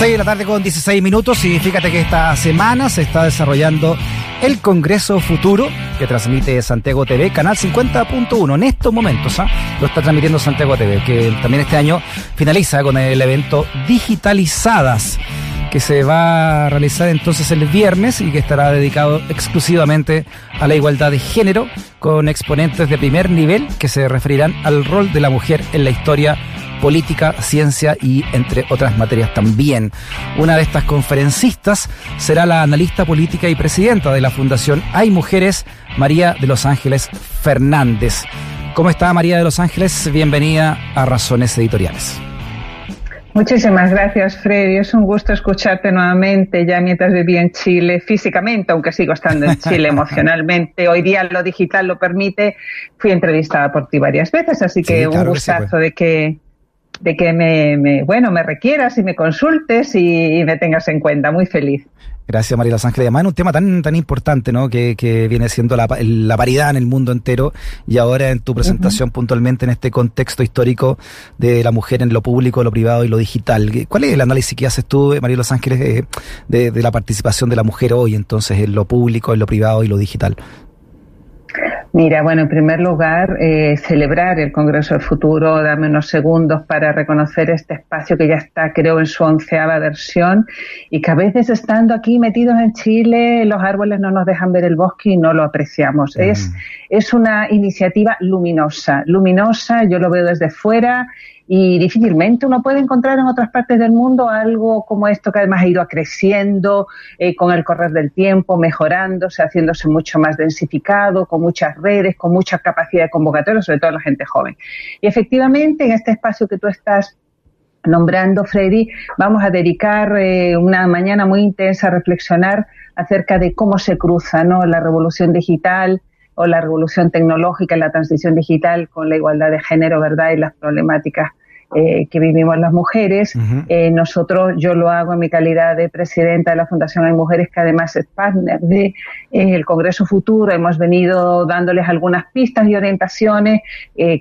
6 de la tarde con 16 minutos y fíjate que esta semana se está desarrollando el Congreso Futuro que transmite Santiago TV, canal 50.1 en estos momentos, ¿ah? lo está transmitiendo Santiago TV, que también este año finaliza con el evento Digitalizadas que se va a realizar entonces el viernes y que estará dedicado exclusivamente a la igualdad de género con exponentes de primer nivel que se referirán al rol de la mujer en la historia política, ciencia y entre otras materias también. Una de estas conferencistas será la analista política y presidenta de la Fundación Hay Mujeres, María de los Ángeles Fernández. ¿Cómo está María de los Ángeles? Bienvenida a Razones Editoriales. Muchísimas gracias, Freddy. Es un gusto escucharte nuevamente, ya mientras vivía en Chile físicamente, aunque sigo estando en Chile emocionalmente. Hoy día lo digital lo permite. Fui entrevistada por ti varias veces, así que un gustazo pues. de que de que me, bueno, me requieras y me consultes y, me tengas en cuenta. Muy feliz. Gracias, María Los Ángeles. Además, un tema tan, tan importante, ¿no? Que, que viene siendo la, la, paridad en el mundo entero y ahora en tu presentación puntualmente en este contexto histórico de la mujer en lo público, lo privado y lo digital. ¿Cuál es el análisis que haces tú, María Los Ángeles, de, de la participación de la mujer hoy, entonces, en lo público, en lo privado y lo digital? Mira, bueno, en primer lugar, eh, celebrar el Congreso del Futuro, darme unos segundos para reconocer este espacio que ya está, creo, en su onceava versión y que a veces estando aquí metidos en Chile, los árboles no nos dejan ver el bosque y no lo apreciamos. Es, es una iniciativa luminosa, luminosa, yo lo veo desde fuera y difícilmente uno puede encontrar en otras partes del mundo algo como esto que además ha ido creciendo eh, con el correr del tiempo, mejorándose, haciéndose mucho más densificado, con muchas redes, con mucha capacidad de convocatoria, sobre todo la gente joven. Y efectivamente en este espacio que tú estás nombrando, Freddy, vamos a dedicar eh, una mañana muy intensa a reflexionar acerca de cómo se cruza ¿no? la revolución digital, o la revolución tecnológica, la transición digital con la igualdad de género, ¿verdad? Y las problemáticas eh, que vivimos las mujeres. eh, nosotros, yo lo hago en mi calidad de presidenta de la Fundación Hay Mujeres, que además es partner de eh, el Congreso Futuro. Hemos venido dándoles algunas pistas y orientaciones,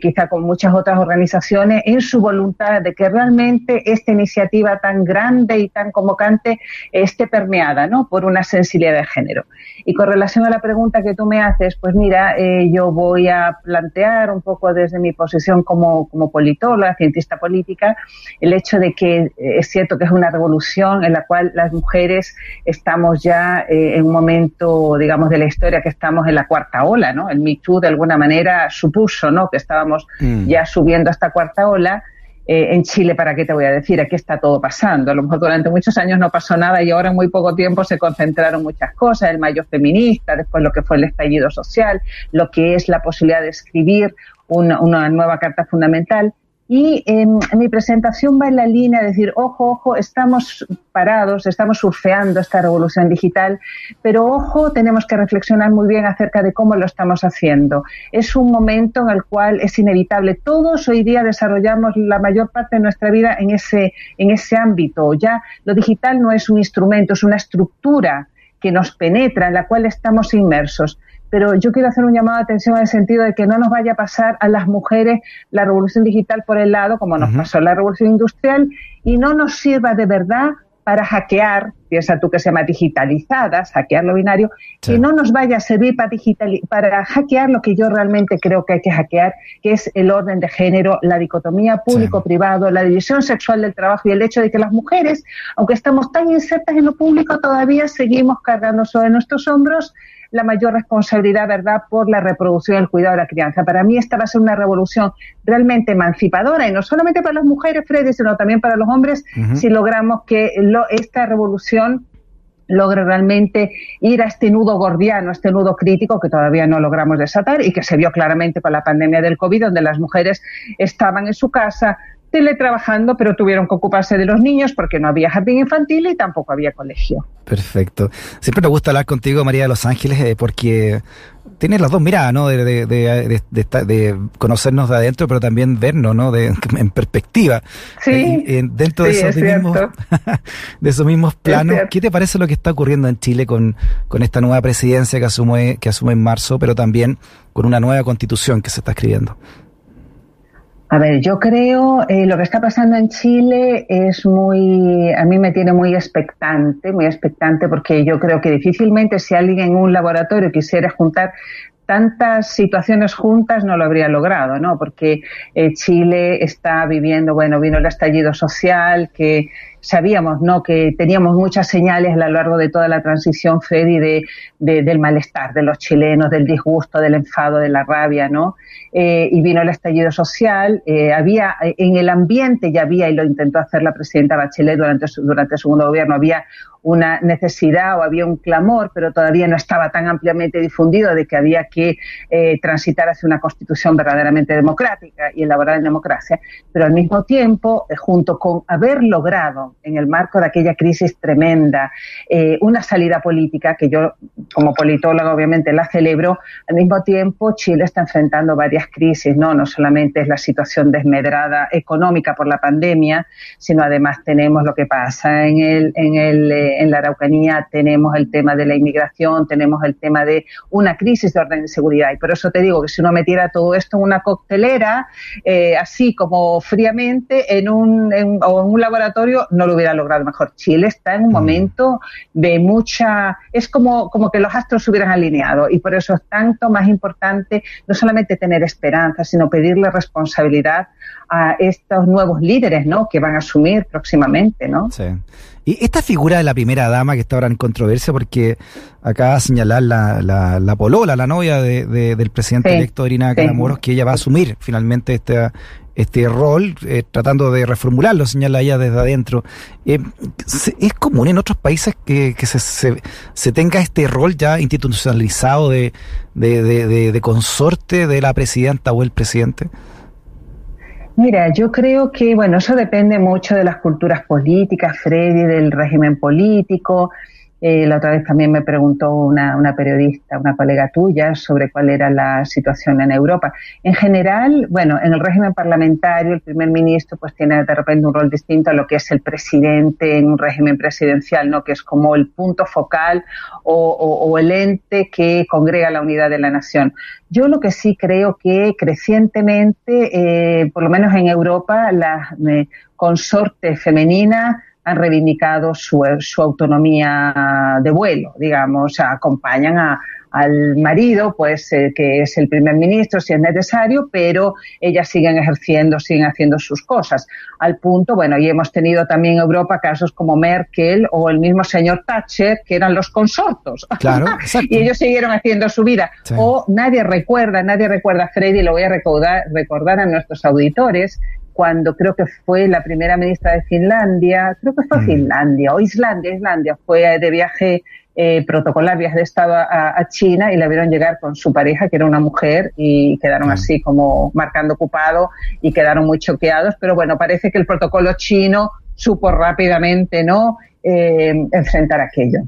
quizá con muchas otras organizaciones, en su voluntad de que realmente esta iniciativa tan grande y tan convocante esté permeada ¿no? por una sensibilidad de género. Y con relación a la pregunta que tú me haces, pues mira, yo voy a plantear un poco desde mi posición como, como politóloga, cientista política, el hecho de que eh, es cierto que es una revolución en la cual las mujeres estamos ya eh, en un momento, digamos, de la historia que estamos en la cuarta ola, ¿no? El Me Too de alguna manera supuso, ¿no? Que estábamos mm. ya subiendo a esta cuarta ola. Eh, en Chile, ¿para qué te voy a decir? Aquí está todo pasando. A lo mejor durante muchos años no pasó nada y ahora en muy poco tiempo se concentraron muchas cosas, el mayo feminista, después lo que fue el estallido social, lo que es la posibilidad de escribir una, una nueva carta fundamental. Y mi presentación va en la línea de decir, ojo, ojo, estamos parados, estamos surfeando esta revolución digital, pero ojo, tenemos que reflexionar muy bien acerca de cómo lo estamos haciendo. Es un momento en el cual es inevitable. Todos hoy día desarrollamos la mayor parte de nuestra vida en ese, en ese ámbito. Ya lo digital no es un instrumento, es una estructura que nos penetra, en la cual estamos inmersos pero yo quiero hacer un llamado de atención en el sentido de que no nos vaya a pasar a las mujeres la revolución digital por el lado, como nos pasó la revolución industrial, y no nos sirva de verdad para hackear, piensa tú que se llama digitalizadas, hackear lo binario, que no nos vaya a servir para, para hackear lo que yo realmente creo que hay que hackear, que es el orden de género, la dicotomía público-privado, la división sexual del trabajo y el hecho de que las mujeres, aunque estamos tan insertas en lo público, todavía seguimos cargando sobre nuestros hombros la mayor responsabilidad, ¿verdad?, por la reproducción y el cuidado de la crianza. Para mí esta va a ser una revolución realmente emancipadora y no solamente para las mujeres, Freddy, sino también para los hombres, si logramos que esta revolución logre realmente ir a este nudo gordiano, a este nudo crítico que todavía no logramos desatar y que se vio claramente con la pandemia del COVID, donde las mujeres estaban en su casa teletrabajando, pero tuvieron que ocuparse de los niños porque no había jardín infantil y tampoco había colegio. Perfecto. Siempre me gusta hablar contigo, María de los Ángeles, eh, porque tienes las dos miradas, ¿no? De, de, de, de, conocernos de adentro, pero también vernos, ¿no? De, en perspectiva. Sí. Eh, dentro de, esos mismos, de esos mismos planos, ¿qué te parece lo que está ocurriendo en Chile con, con esta nueva presidencia que asume, que asume en marzo, pero también con una nueva constitución que se está escribiendo? A ver, yo creo eh, lo que está pasando en Chile es muy, a mí me tiene muy expectante, muy expectante porque yo creo que difícilmente si alguien en un laboratorio quisiera juntar tantas situaciones juntas no lo habría logrado, ¿no? Porque eh, Chile está viviendo, bueno, vino el estallido social, que sabíamos, ¿no? Que teníamos muchas señales a lo largo de toda la transición, Freddy, de, del malestar de los chilenos, del disgusto, del enfado, de la rabia, ¿no? Eh, y vino el estallido social. Eh, había, en el ambiente ya había, y lo intentó hacer la presidenta Bachelet durante durante el segundo gobierno, había una necesidad o había un clamor, pero todavía no estaba tan ampliamente difundido de que había que eh, transitar hacia una constitución verdaderamente democrática y elaborar en democracia. Pero al mismo tiempo, eh, junto con haber logrado en el marco de aquella crisis tremenda eh, una salida política, que yo como politóloga obviamente la celebro, al mismo tiempo Chile está enfrentando varias crisis, ¿no? No solamente es la situación desmedrada económica por la pandemia, sino además tenemos lo que pasa en el, en el en la Araucanía tenemos el tema de la inmigración, tenemos el tema de una crisis de orden de seguridad. Y por eso te digo que si uno metiera todo esto en una coctelera, eh, así como fríamente, en un, o en un laboratorio, no lo hubiera logrado mejor. Chile está en un mm. momento de mucha, es como, como que los astros se hubieran alineado y por eso es tanto más importante no solamente tener esperanza, sino pedirle responsabilidad a estos nuevos líderes, ¿no? Que van a asumir próximamente, ¿no? Sí. Y esta figura de la primera dama que está ahora en controversia, porque acaba de señalar la, la, la polola, la novia de, del presidente electo Irina Caramoros, que ella va a asumir finalmente este, este rol, eh, tratando de reformularlo, señala ella desde adentro. Eh, ¿Es común en otros países que, que se, se, tenga este rol ya institucionalizado de, de, de, de consorte de la presidenta o el presidente? Mira, yo creo que, bueno, eso depende mucho de las culturas políticas, Freddy, del régimen político. Eh, la otra vez también me preguntó una, una, periodista, una colega tuya, sobre cuál era la situación en Europa. En general, bueno, en el régimen parlamentario, el primer ministro pues tiene de repente un rol distinto a lo que es el presidente en un régimen presidencial, ¿no? Que es como el punto focal o, el ente que congrega la unidad de la nación. Yo lo que sí creo que crecientemente, eh, por lo menos en Europa, las eh, consortes femeninas han reivindicado su, su autonomía de vuelo, digamos, acompañan a, al marido, pues eh, que es el primer ministro si es necesario, pero ellas siguen ejerciendo, siguen haciendo sus cosas. Al punto, bueno, y hemos tenido también en Europa casos como Merkel o el mismo señor Thatcher, que eran los consortos. Claro, y ellos siguieron haciendo su vida. O nadie recuerda, nadie recuerda, Freddy, lo voy a recordar, recordar a nuestros auditores, cuando creo que fue la primera ministra de Finlandia, creo que fue mm. Finlandia o Islandia, Islandia, fue de viaje eh, protocolar, viaje de Estado a, China y la vieron llegar con su pareja, que era una mujer, y quedaron así como marcando ocupado y quedaron muy choqueados. Pero bueno, parece que el protocolo chino supo rápidamente, ¿no?, eh, enfrentar aquello.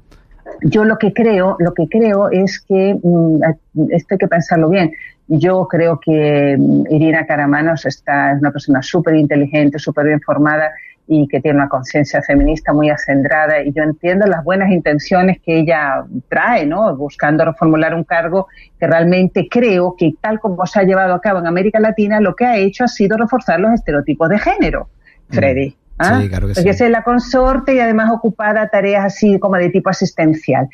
Yo lo que creo, lo que creo es que, mm, esto hay que pensarlo bien, yo creo que mm, Irina Caramanos está, es una persona súper inteligente, súper bien formada y que tiene una conciencia feminista muy acendrada y yo entiendo las buenas intenciones que ella trae, ¿no? Buscando reformular un cargo que realmente creo que tal como se ha llevado a cabo en América Latina, lo que ha hecho ha sido reforzar los estereotipos de género, mm. Freddy. ¿Ah? Sí, claro que Porque es la consorte y además ocupada tareas así como de tipo asistencial.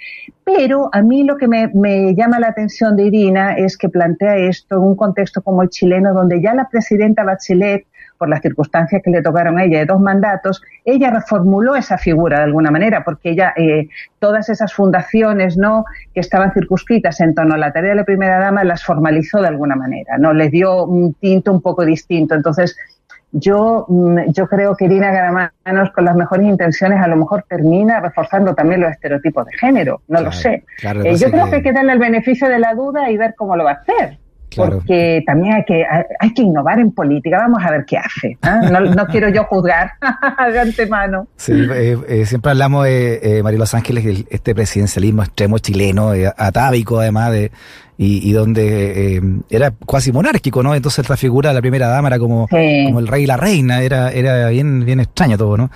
Pero a mí lo que me, me, llama la atención de Irina es que plantea esto en un contexto como el chileno, donde ya la presidenta Bachelet por las circunstancias que le tocaron a ella de dos mandatos, ella reformuló esa figura de alguna manera, porque ella, eh, todas esas fundaciones no que estaban circunscritas en torno a la tarea de la primera dama, las formalizó de alguna manera, no les dio un tinto un poco distinto. Entonces, yo, mm, yo creo que Irina Garamanos, con las mejores intenciones, a lo mejor termina reforzando también los estereotipos de género. No lo sé. Eh, yo creo que hay que darle el beneficio de la duda y ver cómo lo va a hacer porque también hay que, hay que innovar en política. Vamos a ver qué hace. ¿ah? No, quiero yo juzgar de antemano. Sí, eh, eh, siempre hablamos de eh, María Los Ángeles, este presidencialismo extremo chileno, atávico además, de, y, donde era casi monárquico, ¿no? Entonces la figura de la primera dama era como, como el rey y la reina, era, era bien, bien extraño todo, ¿no?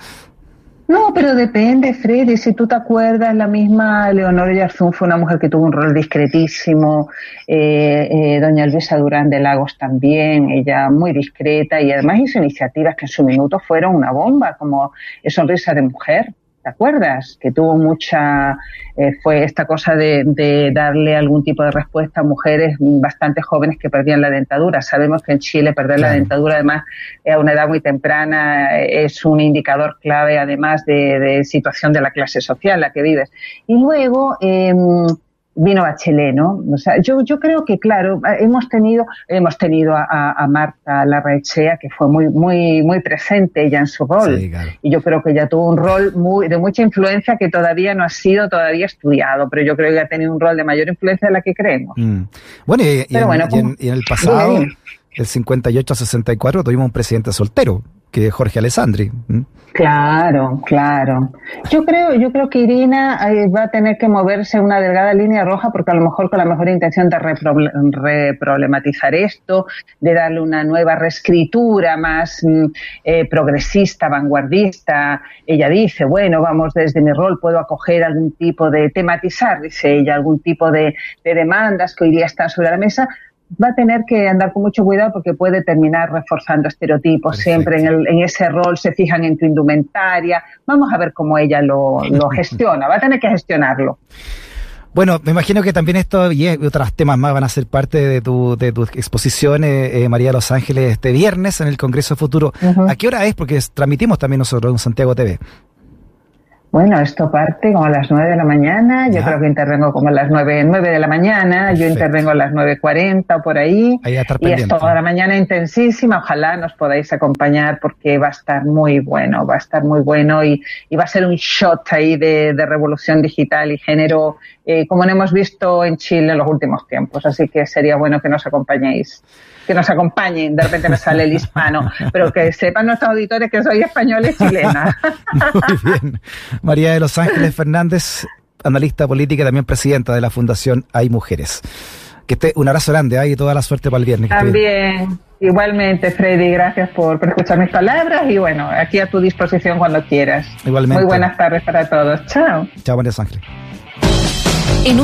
No, pero depende, Freddy. Si tú te acuerdas, la misma Leonora Yarzún fue una mujer que tuvo un rol discretísimo. Eh, eh, doña Luisa Durán de Lagos también, ella muy discreta y además hizo iniciativas que en su minuto fueron una bomba, como Sonrisa de Mujer. ¿Te acuerdas? Que tuvo mucha, eh, fue esta cosa de, darle algún tipo de respuesta a mujeres bastante jóvenes que perdían la dentadura. Sabemos que en Chile perder la dentadura, además, a una edad muy temprana, es un indicador clave, además, de, de situación de la clase social en la que vives. Y luego, eh, vino Bachelet, ¿no? O sea, yo, yo creo que, claro, hemos tenido, hemos tenido a, a Marta Larraechea, que fue muy, muy, muy presente ella en su rol. Y yo creo que ella tuvo un rol muy, de mucha influencia que todavía no ha sido todavía estudiado, pero yo creo que ha tenido un rol de mayor influencia de la que creemos. Mm. Bueno, y, en, y, en, el pasado, el 58-64, tuvimos un presidente soltero, que Jorge Alessandri. Claro, claro. Yo creo, yo creo que Irina eh, va a tener que moverse una delgada línea roja porque a lo mejor con la mejor intención de reproblematizar esto, de darle una nueva reescritura más mm, eh, progresista, vanguardista. Ella dice, bueno, vamos desde mi rol puedo acoger algún tipo de tematizar, dice ella, algún tipo de, de demandas que hoy día están sobre la mesa, va a tener que andar con mucho cuidado porque puede terminar reforzando estereotipos. Siempre en, el, en, ese rol se fijan en tu indumentaria. Vamos a ver cómo ella lo, lo gestiona. Va a tener que gestionarlo. Bueno, me imagino que también esto y otros temas más van a ser parte de tu, de tu exposición, eh, María de Los Ángeles, este viernes en el Congreso Futuro. ¿A qué hora es? Porque transmitimos también nosotros en Santiago TV. Bueno, esto parte como a las nueve de la mañana, yo creo que intervengo como a las nueve, nueve de la mañana, yo intervengo a las nueve cuarenta o por ahí, ahí y es toda la mañana intensísima, ojalá nos podáis acompañar porque va a estar muy bueno, va a estar muy bueno y, y va a ser un shot ahí de, de revolución digital y género eh, como no hemos visto en Chile en los últimos tiempos, así que sería bueno que nos acompañéis que nos acompañen, de repente me sale el hispano, pero que sepan nuestros auditores que soy española y chilena. Muy bien. María de Los Ángeles Fernández, analista política y también presidenta de la Fundación Hay Mujeres. Que esté un abrazo grande ¿eh? y toda la suerte para el viernes. También, igualmente, Freddy, gracias por, por, escuchar mis palabras y bueno, aquí a tu disposición cuando quieras. Igualmente. Muy buenas tardes para todos. Chao. Chao, María de Los Ángeles. En